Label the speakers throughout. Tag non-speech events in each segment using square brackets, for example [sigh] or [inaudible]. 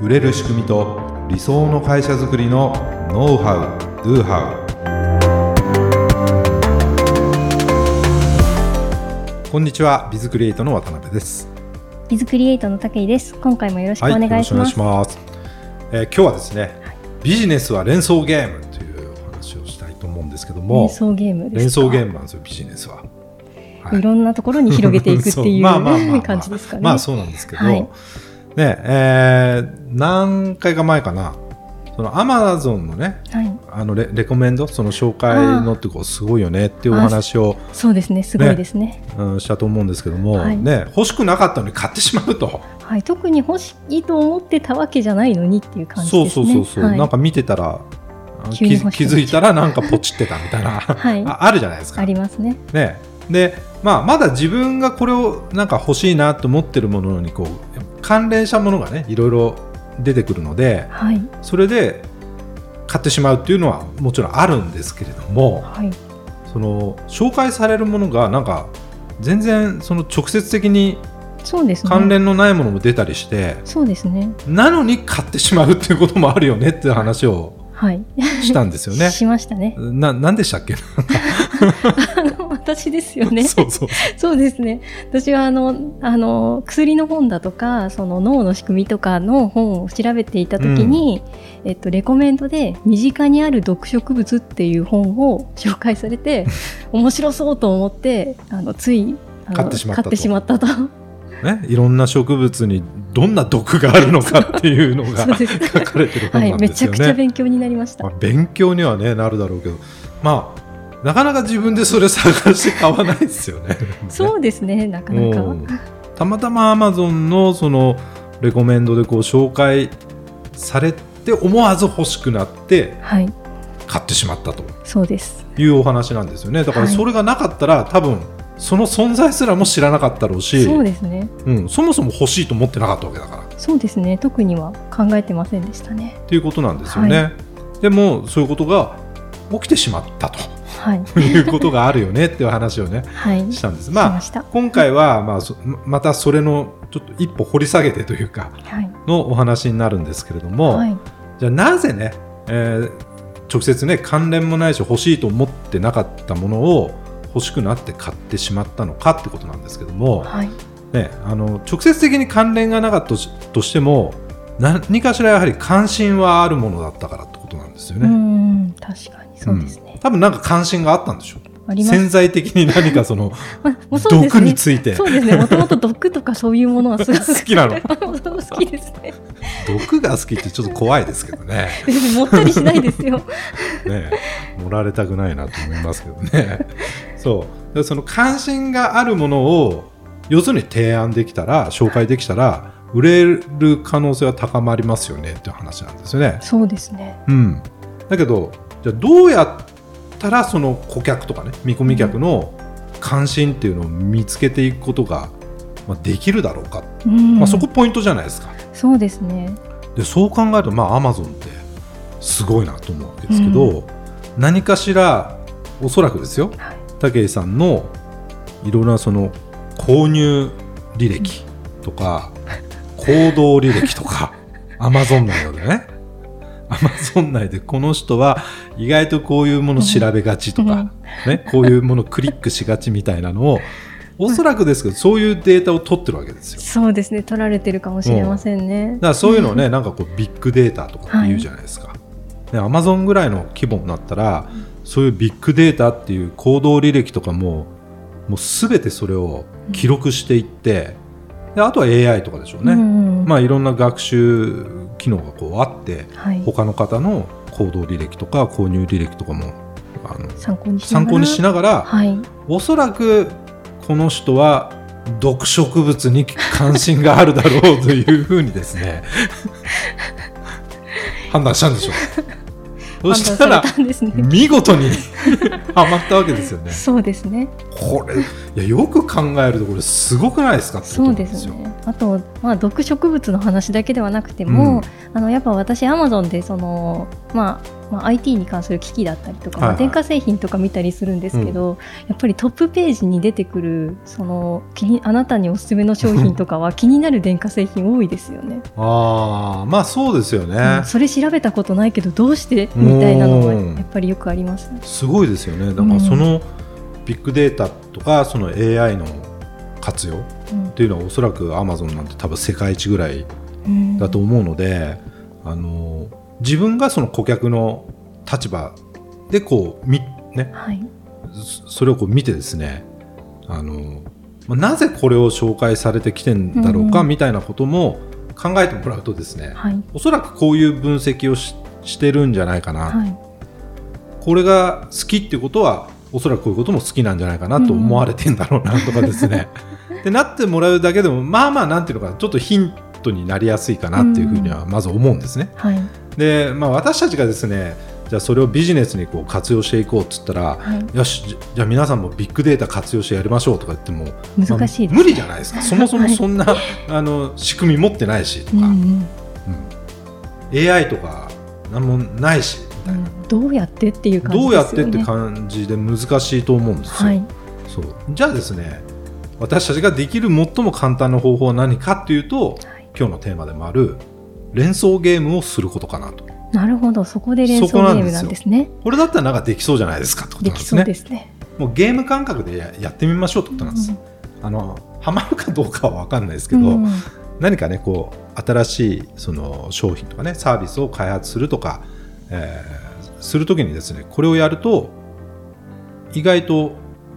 Speaker 1: 売れる仕組みと理想の会社づくりのノウハウ・ドゥハウこんにちはビズクリエイトの渡辺です。
Speaker 2: ビズクリエイトの武井です。今回もよろしくお願いします,、
Speaker 1: はい、えー、今日はですね、ビジネスは連想ゲームというお話をしたいと思うんですけども
Speaker 2: 連想ゲーム
Speaker 1: 連想ゲームなんですよビジネスは。
Speaker 2: はい、いろんなところに広げていくっていうまあまあまあ、[laughs] 感じですかね。
Speaker 1: まあそうなんですけど、はい、ねえー、何回か前かな。そのアマゾンのね、はい、あのレレコメンド？その紹介のってこうすごいよねっていうお話を、
Speaker 2: ね、そうですね。すごいですね、
Speaker 1: うん、したと思うんですけども、はい、ね欲しくなかったのに買ってしまうと、
Speaker 2: はい、特に欲しいと思ってたわけじゃないのにっていう感じですね。
Speaker 1: そうそうそうそう、はい、なんか見てたら気気づいたらなんかポチってたみたいな、はい、ああるじゃないですか。
Speaker 2: ありますね。
Speaker 1: ね。でまあ、まだ自分がこれをなんか欲しいなと思ってるものにこう関連したものがねいろいろ出てくるので、はい、それで買ってしまうっていうのはもちろんあるんですけれども、はい、その紹介されるものがなんか全然その直接的に関連のないものも出たりして
Speaker 2: そうですね。
Speaker 1: なのに買ってしまうっていうこともあるよねっていう話をはい、したんですよね。[laughs]
Speaker 2: しましたね。
Speaker 1: な、なんでしたっけ？
Speaker 2: あの、私ですよね。[laughs]
Speaker 1: そうそう。
Speaker 2: そうですね。私はあの、あの、薬の本だとか、その脳の仕組みとかの本を調べていたときに、うん、えっと、レコメントで、身近にある毒植物っていう本を [laughs] 紹介されて、[laughs] 面白そうと思って、あの、つい、
Speaker 1: 買ってしまったと。
Speaker 2: 買ってしまったと。
Speaker 1: ね、いろんな植物にどんな毒があるのかっていうのが書かれてる本なんですよねはい、め
Speaker 2: ちゃくちゃ勉強になりました、
Speaker 1: まあ、勉強にはねなるだろうけどまあなかなか自分でそれ探して買わないですよね。
Speaker 2: そうですねなかなか。
Speaker 1: たまたまアマゾンのそのレコメンドでこう紹介されて思わず欲しくなって、はい、買ってしまったと。
Speaker 2: そうです。
Speaker 1: いうお話なんですよね。だからそれがなかったら、多分その存在すらも知らなかったろうし
Speaker 2: そうですね、
Speaker 1: うん、そもそも欲しいと思ってなかったわけだから。
Speaker 2: そうですね。特には考えてませんでしたね。
Speaker 1: っていうことなんですよね、はい、でもそういうことが起きてしまったと、はい、いうことがあるよねっていう話をね、はい、したんです。まあ今回は、まあ、またそれのちょっと一歩掘り下げてというか、はい、のお話になるんですけれども、はい、じゃあなぜね、えー、直接ね関連もないし欲しいと思ってなかったものを欲しくなって買ってしまったのかってことなんですけども、はい、ね、あの直接的に関連がなかったとしても何かしらやはり関心はあるものだったからってことなんですよね。
Speaker 2: うん確かにそうですね、
Speaker 1: うん、多分なんか関心があったんでしょう。潜在的に何かその、[laughs] まあそね、毒について。
Speaker 2: そうですね。もともと毒とかそういうものはすご
Speaker 1: く好きなの？[laughs]
Speaker 2: 好きですね。
Speaker 1: 毒が好きってちょっと怖いですけどね。
Speaker 2: もったりしないですよ。[laughs]
Speaker 1: ね盛られたくないなと思いますけどね。そう。その関心があるものを要するに提案できたら紹介できたら売れる可能性は高まりますよねっていう話なんですよね。
Speaker 2: そうですね、
Speaker 1: うん、だけどじゃあどうやったらその顧客とかね見込み客の関心っていうのを見つけていくことが、まあ、できるだろうか、うん、まあ、そこポイントじゃないですか。
Speaker 2: そうですね。
Speaker 1: でそう考えるとまあアマゾンってすごいなと思うわけですけど、うん、何かしらおそらくですよ、はい、武井さんのいろんなその購入履歴とか、[laughs] 行動履歴とか、アマゾン内でね、アマゾン内でこの人は意外とこういうもの調べがちとか、ね、こういうものクリックしがちみたいなのを、おそらくですけど、そういうデータを取ってるわけですよ。
Speaker 2: そうですね、取られてるかもしれませんね。
Speaker 1: うん、だからそういうのをね、なんかこうビッグデータとかって言うじゃないですか。アマゾンぐらいの規模になったら、そういうビッグデータっていう行動履歴とかも、もうすべてそれを記録していって、であとは AI とかでしょうね、うんうん、まあ、いろんな学習機能がこうあって、はい、他の方の行動履歴とか購入履歴とかも
Speaker 2: あの参考に
Speaker 1: 参考にしながら、はい、おそらくこの人は毒植物に関心があるだろうというふうにですね [laughs] 判断したんでしょう。そしたら、見事に [laughs] はまったわけですよね。
Speaker 2: そうですね。
Speaker 1: これいやよく考えるとこれすごくないですか
Speaker 2: そうですね。あと、まあ、毒植物の話だけではなくても、うん、あのやっぱ私アマゾンでその、まあまあ、IT に関する機器だったりとか、はいはい、電化製品とか見たりするんですけど、うん、やっぱりトップページに出てくるその気にあなたにおすすめの商品とかは気になる電化製品多いですよね。
Speaker 1: あまあそうですよね、
Speaker 2: うん、それ調べたことないけどどうしてみたいなのはやっぱりよくあります、
Speaker 1: ね、すごいですよね。だからそのビッグデータとかその AI の活用っていうのはおそらくアマゾンなんて多分世界一ぐらいだと思うので、あの自分がその顧客の立場でこうみ、ね、はい、それをこう見てですねあのなぜこれを紹介されてきてんだろうかみたいなことも考えてもらうとですね、はい、おそらくこういう分析をししてるんじゃないかな、はい、これが好きっていうことはおそらくこういうことも好きなんじゃないかなと思われてんだろうなとかですね、[laughs] でなってもらうだけでもまあまあなんていうのかなちょっとヒントになりやすいかなっていうふうにはまず思うんですね。はい、で、まあ、私たちがですねじゃあそれをビジネスにこう活用していこうっつったら、はい、よしじゃあ皆さんもビッグデータ活用してやりましょうとか言っても
Speaker 2: 難しい、
Speaker 1: まあ、無理じゃないですか。そもそもそんな、はい、あの仕組み持ってないしとか、うんうん。うん、AI とか何もないし
Speaker 2: うん、どうやってっていう感
Speaker 1: じ、ね、どうやってって感じで難しいと思うんですよ。はい、そう。じゃあですね私たちができる最も簡単な方法は何かっていうと、はい、今日のテーマでもある連想ゲームをすることかなと。
Speaker 2: なるほど。そこで連想ゲームなんですね。
Speaker 1: これだったらなんかできそうじゃないですかってことなんですね。ですね。もうゲーム感覚でややってみましょうってことなんです。うん、あのハマるかどうかは分かんないですけど、うん、何かねこう新しいその商品とかねサービスを開発するとか、えー、するときにですねこれをやると意外と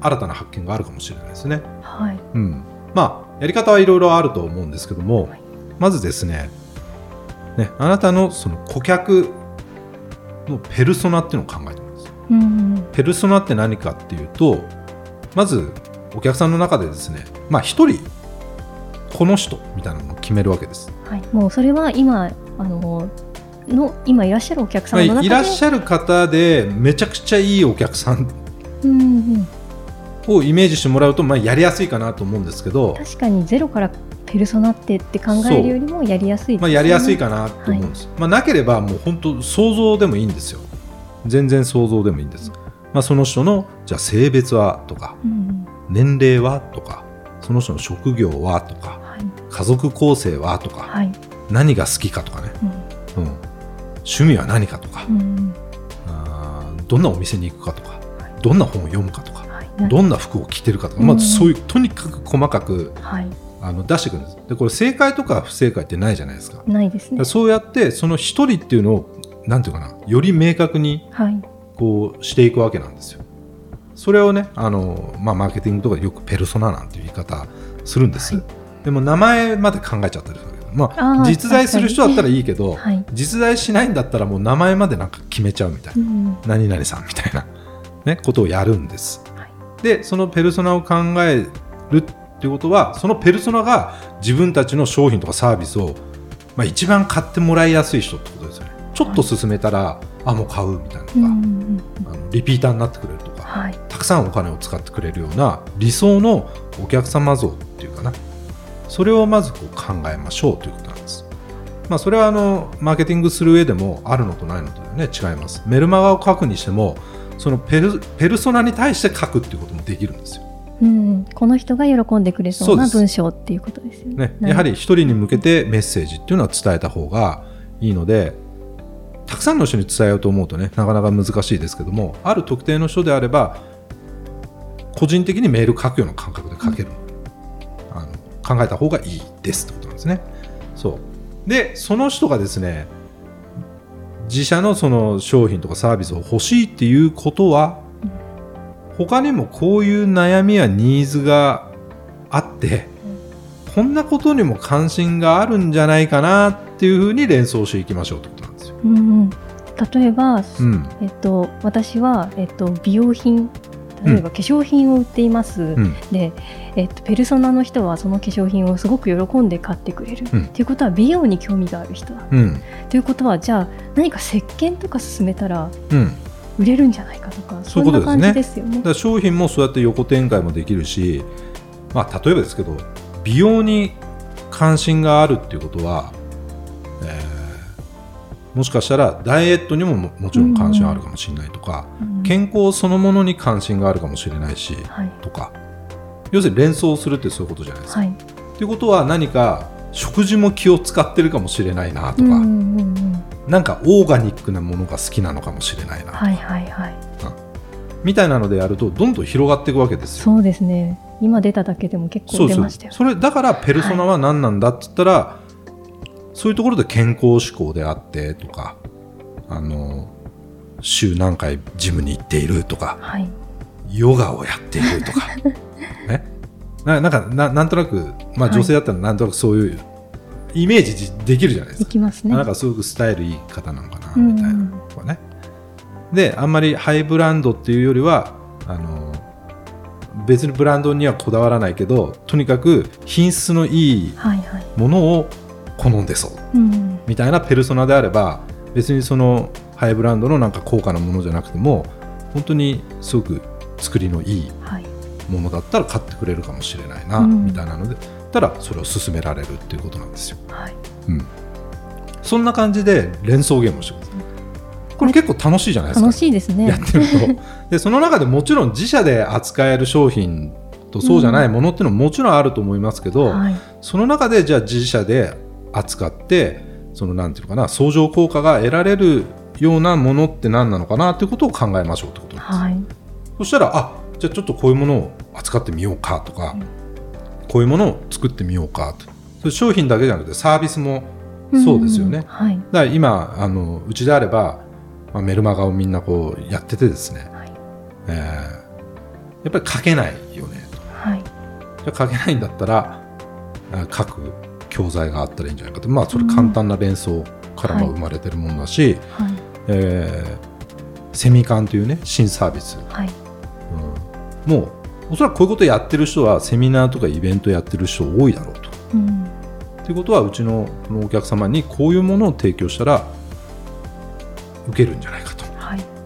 Speaker 1: 新たな発見があるかもしれないですね。はいうん、まあやり方はいろいろあると思うんですけども、はい、まずですねねあなたのその顧客のペルソナっていうのを考えてます。うん、ペルソナって何かっていうとまずお客さんの中でですねまあ一人この人みたいなのを決めるわけです。
Speaker 2: はい、もうそれは今あのの今いらっしゃるお客さんの中で、
Speaker 1: いらっしゃる方でめちゃくちゃいいお客さん、うんうん、をイメージしてもらうと、まあ、やりやすいかなと思うんですけど。
Speaker 2: 確かにゼロからペルソナってって考えるよりもやりやすい、ね、
Speaker 1: まあ、やりやすいかなと思うんです、はい、まあ、なければもう本当想像でもいいんですよ。全然想像でもいいんです、まあ、その人のじゃあ性別はとか、うん、年齢はとかその人の職業はとか、はい、家族構成はとか、はい、何が好きかとかね、うん、うん、趣味は何かとか、うん、あどんなお店に行くかとか、どんな本を読むかとかどんな服を着てるかとか、まあ、そういうとにかく細かく、はい、あの出してくるんです。でこれ正解とか不正解ってないじゃないですか。
Speaker 2: ないですね。
Speaker 1: そうやってその一人っていうのをなんていうかなより明確にこうしていくわけなんですよ。それをねあの、まあ、マーケティングとかでよくペルソナなんていう言い方するんです、はい、でも名前まで考えちゃったりするまあ、実在する人だったらいいけど、はい、実在しないんだったらもう名前までなんか決めちゃうみたいな、うん、何々さんみたいな、ね、ことをやるんです。でそのペルソナを考えるっていうことはそのペルソナが自分たちの商品とかサービスを、まあ、一番買ってもらいやすい人ってことですよね。ちょっと進めたら、はい、あもう買うみたいなとか、あのリピーターになってくれるとか、はい、たくさんお金を使ってくれるような理想のお客様像っていうかなそれをまずこう考えましょうということなんです。まあ、それはあのマーケティングする上でもあるのとないのとで、ね、違います。メルマガを書くにしてもそのペルペルソナに対して書くっていうこともできるんですよ。
Speaker 2: うん、この人が喜んでくれそうな文章っていうことですよね。
Speaker 1: ねやはり一人に向けてメッセージっていうのは伝えた方がいいのでたくさんの人に伝えようと思うとねなかなか難しいですけどもある特定の人であれば個人的にメール書くような感覚で書ける、うん、考えた方がいいですってことなんですね。そうでその人がですね自社のその商品とかサービスを欲しいっていうことは、他にもこういう悩みやニーズがあって、こんなことにも関心があるんじゃないかなっていうふうに連想していきましょうってことなんですよ。うん、
Speaker 2: 例えば、うん、えっと、私は、えっと、美容品例えば化粧品を売っています、うん、で、えっと、ペルソナの人はその化粧品をすごく喜んで買ってくれる、うん、ということは美容に興味がある人だ、うん、ということはじゃあ何か石鹸とか勧めたら、売れるんじゃないかとかそういうことですよね。
Speaker 1: だ商品もそうやって横展開もできるし、まあ、例えばですけど美容に関心があるっていうことは、えー、もしかしたらダイエットにももちろん関心あるかもしれないとか、うん、健康そのものに関心があるかもしれないし、はい、とか。要するに連想するってそういうことじゃないですか。はい、っていうことは何か食事も気を使ってるかもしれないなとか、うんうんうん、なんかオーガニックなものが好きなのかもしれないな、はいはいはい、みたいなのでやるとどんどん広がっていくわけですよ。
Speaker 2: そうですね。今出ただけでも結構出ましたよ。
Speaker 1: それだからペルソナは何なんだっつったら、はい、そういうところで健康志向であってとかあの週何回ジムに行っているとか、はい、ヨガをやっているとか [laughs] ね？ななんかななんとなく、まあ、女性だったらなんとなくそういうイメージできるじゃないですか。で
Speaker 2: きますね。
Speaker 1: なんかすごくスタイルいい方なのかなみたいなとかね。であんまりハイブランドっていうよりはあの別にブランドにはこだわらないけどとにかく品質のいいものを好んでそう、みたいなペルソナであれば別にそのハイブランドのなんか高価なものじゃなくても本当にすごく作りのいいものだったら買ってくれるかもしれないな、みたいなのでたらそれを進められるっていうことなんですよ。はいうん、そんな感じで連想ゲームをしてください。これ結構楽しいじゃないですか。
Speaker 2: 楽しいですね。
Speaker 1: やってると。[laughs] で、その中でもちろん自社で扱える商品とそうじゃないものっていうのももちろんあると思いますけど、うんはい、その中でじゃあ自社で扱って、そのなんていうかな、相乗効果が得られるようなものって何なのかなっていうことを考えましょうってことです。はい、そしたら、あ、じゃあちょっとこういうものを扱ってみようかとか、うん、こういうものを作ってみようかと。そ商品だけじゃなくてサービスもそうですよね。うんはい、だから今あのうちであればまあ、メルマガをみんなこうやっててですね、はい、えー、やっぱり書けないよねと、はい、じゃ書けないんだったら書く教材があったらいいんじゃないかと。まあそれ簡単な連想からも生まれてるものだし、はい、えー、セミカンというね新サービス、はい。うん、もうおそらくこういうことやってる人はセミナーとかイベントやってる人多いだろうと。うん、ということはうちのお客様にこういうものを提供したら受けるんじゃないかと。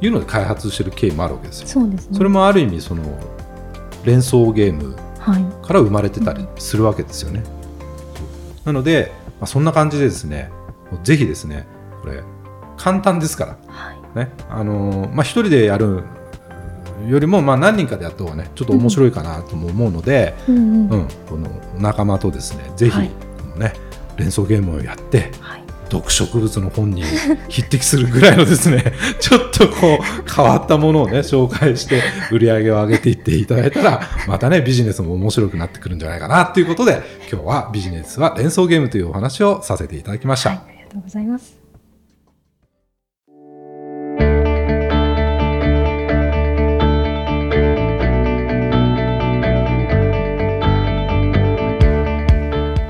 Speaker 1: い。うので開発している経緯もあるわけですよ。そうですね、それもある意味その連想ゲームから生まれてたりするわけですよね。はいなので、まあ、そんな感じでですねぜひですねこれ簡単ですから、はい。ねあのまあ、一人でやるよりもまあ何人かでやった方がねちょっと面白いかなとも思うので、うん、うんうん、この仲間とですねぜひ、このね、連想ゲームをやって、はい毒植物の本に匹敵するぐらいのですね [laughs] ちょっとこう変わったものをね紹介して売り上げを上げていっていただいたらまたねビジネスも面白くなってくるんじゃないかなということで今日はビジネスは連想ゲームというお話をさせていただきました、はい、
Speaker 2: ありがとうございます。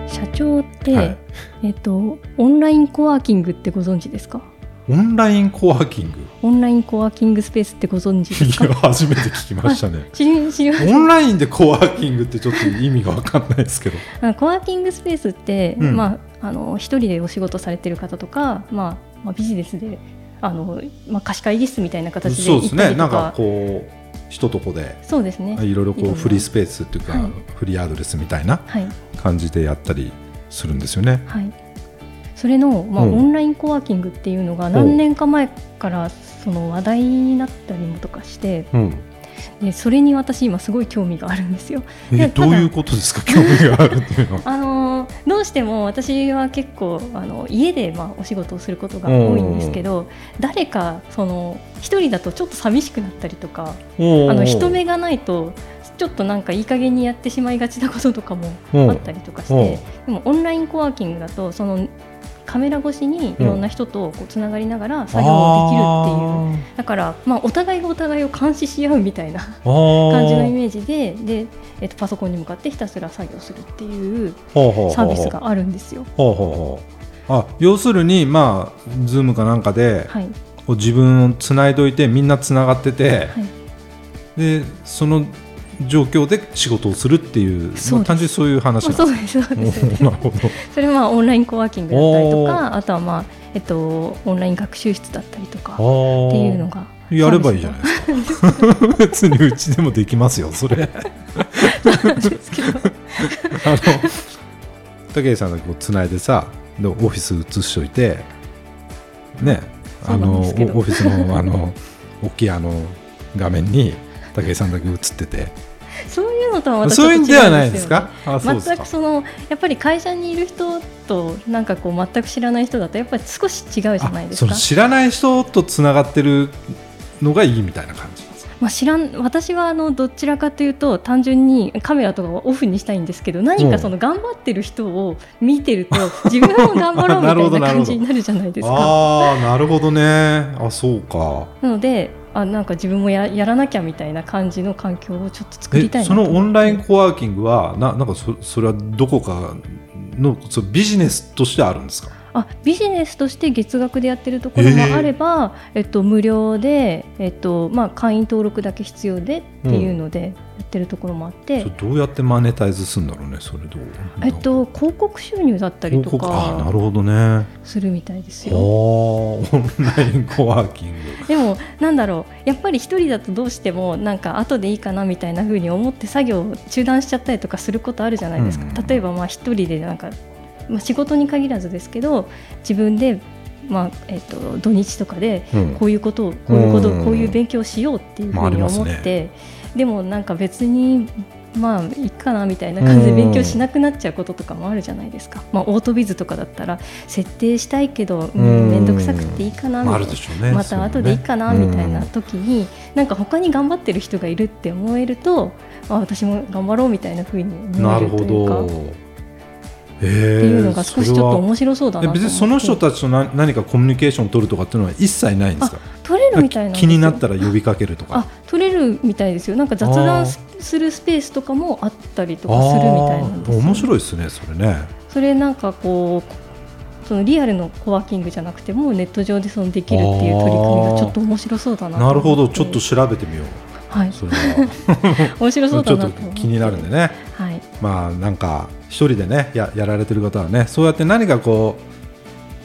Speaker 2: 社長って、はいえっと、オンラインコワーキングってご存知ですか？
Speaker 1: オンラインコワーキング？
Speaker 2: オンラインコワーキングスペースってご存知ですか？
Speaker 1: 初めて聞きましたね。[laughs] オンラインでコワーキングってちょっと意味が分かんないですけど。
Speaker 2: コワーキングスペースって、うん、まあ、あの一人でお仕事されてる方とか、まあまあ、ビジネスであの、まあ、貸し会議室みたいな形で
Speaker 1: そうですね。なんかこう人とこで
Speaker 2: そうですね。
Speaker 1: いろいろこうフリースペースっていうか、はい、フリーアドレスみたいな感じでやったりするんですよね。はい。
Speaker 2: それの、まあ、オンラインコワーキングっていうのが何年か前からその話題になったりもとかして、うん、でそれに私今すごい興味があるんですよ。
Speaker 1: えどういうことですか？[laughs] 興味があるっていうのは。[laughs]
Speaker 2: あのどうしても私は結構あの家でまあお仕事をすることが多いんですけど誰かその一人だとちょっと寂しくなったりとかあの人目がないとちょっとなんかいい加減にやってしまいがちなこととかもあったりとかしてでもオンラインコワーキングだとそのカメラ越しにいろんな人とこうつながりながら作業ができるっていう、だから、まあ、お互いがお互いを監視し合うみたいな感じのイメージでで、えっと、パソコンに向かってひたすら作業するっていうサービスがあるんですよ。
Speaker 1: あ要するに、まあ、ズームかなんかで、はい、自分をつないどいてみんなつながってて、はい、でその状況で仕事をするっていう、まあ、単純にそういう話
Speaker 2: そうですそうです、なるほど。[laughs] それはまあオンラインコワーキングだったりとかあとはまあ、えっと、オンライン学習室だったりとかっていうのが
Speaker 1: やればいいじゃないですか。[laughs] 別にうちでもできますよそれ。[laughs] あの武井さんがこうつないでさでオフィス移しといてねあのオフィスのあの大きいあの画面に武井さんだけ映ってて
Speaker 2: そういうのとはま
Speaker 1: たそうんではないですか？
Speaker 2: 全くそのやっぱり会社にいる人となんかこう全く知らない人だとやっぱり少し違うじゃないですか。
Speaker 1: 知らない人とつながってるのがいいみたいな感じ
Speaker 2: まあ、知らん私はあのどちらかというと単純にカメラとかをオフにしたいんですけど何かその頑張ってる人を見てると自分も頑張ろうみたいな感じになるじゃないですか。[laughs]
Speaker 1: ああなるほどね。あそうか。
Speaker 2: なのであなんか自分もややらなきゃみたいな感じの環境をちょっと作りたい
Speaker 1: そのオンラインコワーキングはななんかそそれはどこかのそビジネスとしてあるんですか？
Speaker 2: あビジネスとして月額でやってるところもあれば、えー、えっと、無料で、えっとまあ、会員登録だけ必要でっていうので。やってるところもあって、
Speaker 1: うん、どうやってマネタイズするんだろうねそれどう、
Speaker 2: えっと、広告収入だったりとか
Speaker 1: あなるほどね。
Speaker 2: するみたいですよ。
Speaker 1: オンラインコワーキング。
Speaker 2: でもなんだろう。やっぱり一人だとどうしてもなんか後でいいかなみたいなふうに思って作業を中断しちゃったりとかすることあるじゃないですか。うん、例えばまあ一人でなんかまあ、仕事に限らずですけど自分で、まあえーと、土日とかでこういうことを、うん、こういうことこういう勉強をしようっていうふうに思って、まあ、でもなんか別にまあいいかなみたいな感じで勉強しなくなっちゃうこととかもあるじゃないですか、まあ、オートビズとかだったら設定したいけど面倒、うん、くさくていいかなみたいな、ね、また後でいいかなみたいな時に、なんか他に頑張ってる人がいるって思えると、まあ、私も頑張ろうみたいなふうに思えるというか。っていうのが少しちょっと面白そうだな
Speaker 1: 別にその人たちと何何かコミュニケーションを取るとかっていうのは一切ないんですか？
Speaker 2: 取れるみたいな
Speaker 1: 気になったら呼びかけるとか。
Speaker 2: あ取れるみたいですよ。なんか雑談するスペースとかもあったりとかするみたいなんです
Speaker 1: 面白いですねそれね。
Speaker 2: それなんかこうそのリアルのコワーキングじゃなくてもネット上でそのできるっていう取り組みがちょっと面白そうだな
Speaker 1: なるほど。ちょっと調べてみよう。
Speaker 2: はい、それは。[laughs] 面白そうだな [laughs]
Speaker 1: ちょっと気になるんでね、はい、まあなんか一人でねややられてる方はねそうやって何かこ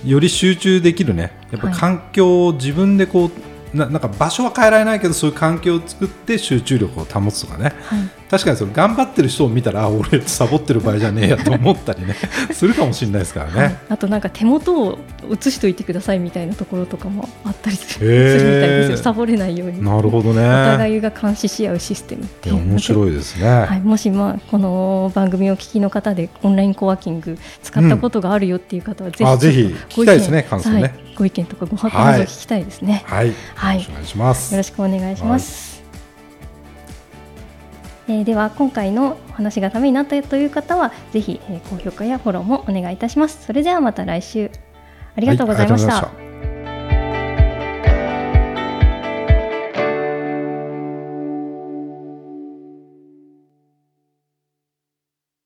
Speaker 1: うより集中できるねやっぱ環境を自分でこう、ななんか場所は変えられないけどそういう環境を作って集中力を保つとかね、はい、確かにその頑張ってる人を見たら俺サボってる場合じゃねえやと思ったりね。するかもしれないですからね、はい、
Speaker 2: あとなんか手元を写しといてくださいみたいなところとかもあったりする,、するみたいですよ。サボれないように。
Speaker 1: なるほどね。お
Speaker 2: 互いが監視し合うシステムって
Speaker 1: 面白いですね、
Speaker 2: はい、もし、まあ、この番組を聞きの方でオンラインコワーキング使ったことがあるよっていう方は、ぜひ、
Speaker 1: うん、ぜひ聞きたいですね感想ね、はい
Speaker 2: ご意見とかご感想聞きたいですね。
Speaker 1: はい、はい、よろしくお願いします。
Speaker 2: よろしくお願いします。はい、えー、では今回のお話がためになったという方はぜひ、えー、高評価やフォローもお願いいたします。それではまた来週ありがとうございました。はい